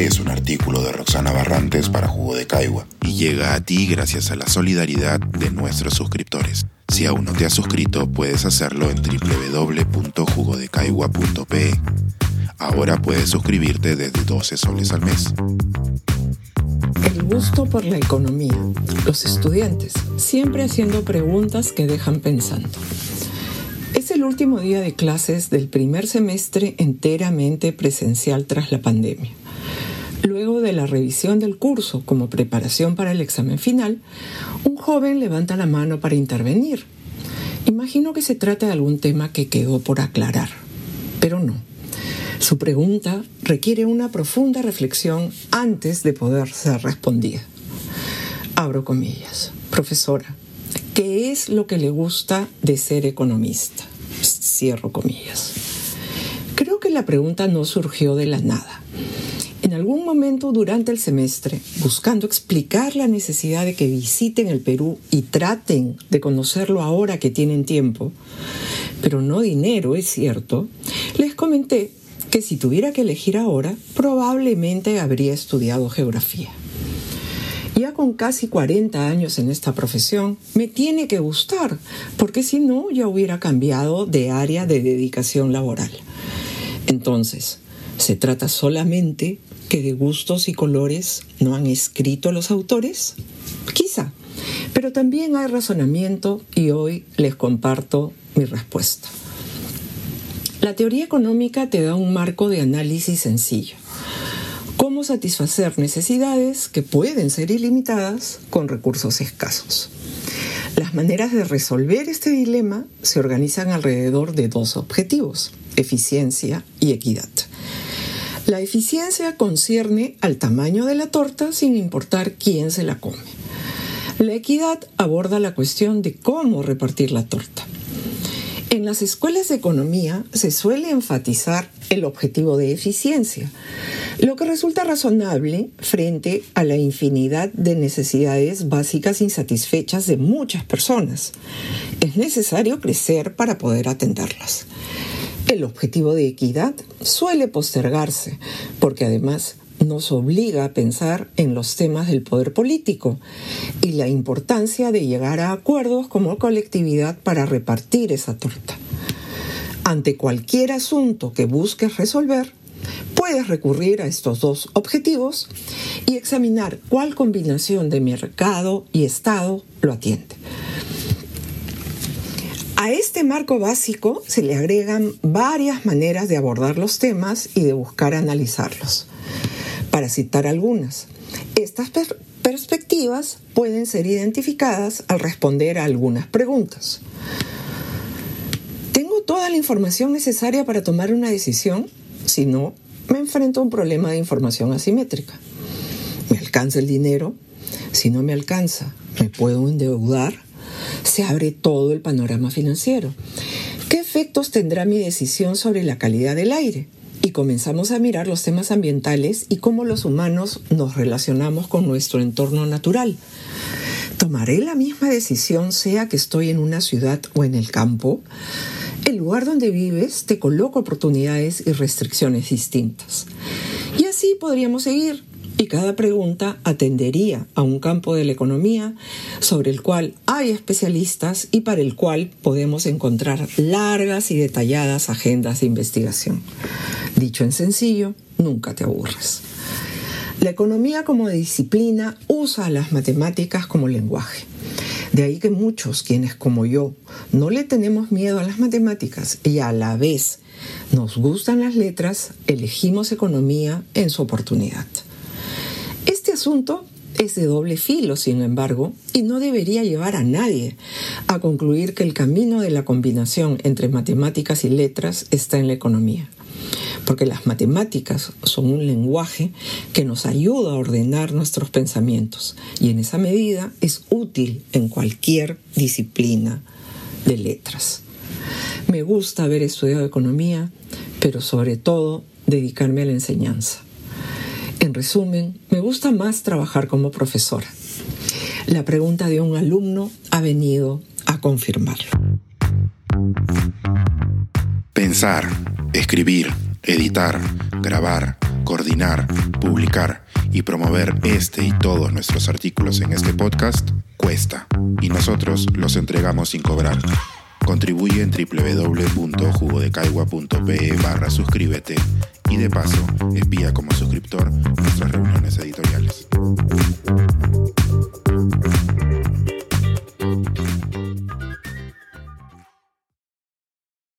Es un artículo de Roxana Barrantes para Jugo de Caigua y llega a ti gracias a la solidaridad de nuestros suscriptores. Si aún no te has suscrito, puedes hacerlo en www.jugodecaigua.pe. Ahora puedes suscribirte desde 12 soles al mes. El gusto por la economía. Los estudiantes, siempre haciendo preguntas que dejan pensando. Es el último día de clases del primer semestre enteramente presencial tras la pandemia. De la revisión del curso como preparación para el examen final, un joven levanta la mano para intervenir. Imagino que se trata de algún tema que quedó por aclarar, pero no. Su pregunta requiere una profunda reflexión antes de poder ser respondida. Abro comillas. Profesora, ¿qué es lo que le gusta de ser economista? Cierro comillas. Creo que la pregunta no surgió de la nada. Algún momento durante el semestre, buscando explicar la necesidad de que visiten el Perú y traten de conocerlo ahora que tienen tiempo, pero no dinero, es cierto, les comenté que si tuviera que elegir ahora, probablemente habría estudiado geografía. Ya con casi 40 años en esta profesión, me tiene que gustar, porque si no, ya hubiera cambiado de área de dedicación laboral. Entonces, ¿se trata solamente que de gustos y colores no han escrito los autores? Quizá, pero también hay razonamiento y hoy les comparto mi respuesta. La teoría económica te da un marco de análisis sencillo. Cómo satisfacer necesidades que pueden ser ilimitadas con recursos escasos. Las maneras de resolver este dilema se organizan alrededor de dos objetivos, eficiencia y equidad. La eficiencia concierne al tamaño de la torta sin importar quién se la come. La equidad aborda la cuestión de cómo repartir la torta. En las escuelas de economía se suele enfatizar el objetivo de eficiencia, lo que resulta razonable frente a la infinidad de necesidades básicas insatisfechas de muchas personas. Es necesario crecer para poder atenderlas. El objetivo de equidad suele postergarse, porque además nos obliga a pensar en los temas del poder político y la importancia de llegar a acuerdos como colectividad para repartir esa torta. Ante cualquier asunto que busques resolver, puedes recurrir a estos dos objetivos y examinar cuál combinación de mercado y Estado lo atiende. A este marco básico se le agregan varias maneras de abordar los temas y de buscar analizarlos para citar algunas. Estas perspectivas pueden ser identificadas al responder a algunas preguntas. ¿Tengo toda la información necesaria para tomar una decisión? Si no, me enfrento a un problema de información asimétrica. ¿Me alcanza el dinero? Si no me alcanza, ¿me puedo endeudar? Se abre todo el panorama financiero. ¿Qué efectos tendrá mi decisión sobre la calidad del aire? y comenzamos a mirar los temas ambientales y cómo los humanos nos relacionamos con nuestro entorno natural. ¿Tomaré la misma decisión sea que estoy en una ciudad o en el campo? El lugar donde vives te coloca oportunidades y restricciones distintas. Y así podríamos seguir y cada pregunta atendería a un campo de la economía sobre el cual hay especialistas y para el cual podemos encontrar largas y detalladas agendas de investigación. Dicho en sencillo, nunca te aburres. La economía como disciplina usa las matemáticas como lenguaje. De ahí que muchos, quienes como yo, no le tenemos miedo a las matemáticas y a la vez nos gustan las letras, elegimos economía en su oportunidad. Asunto es de doble filo, sin embargo, y no debería llevar a nadie a concluir que el camino de la combinación entre matemáticas y letras está en la economía porque las matemáticas son un lenguaje que nos ayuda a ordenar nuestros pensamientos y en esa medida es útil en cualquier disciplina de letras. Me gusta haber estudiado economía, pero sobre todo dedicarme a la enseñanza. En resumen, me gusta más trabajar como profesora. La pregunta de un alumno ha venido a confirmarlo. Pensar, escribir, editar, grabar Coordinar, publicar y promover este y todos nuestros artículos en este podcast cuesta y nosotros los entregamos sin cobrar. Contribuye en www.jugodecaigua.pe barra suscríbete y de paso envía como suscriptor.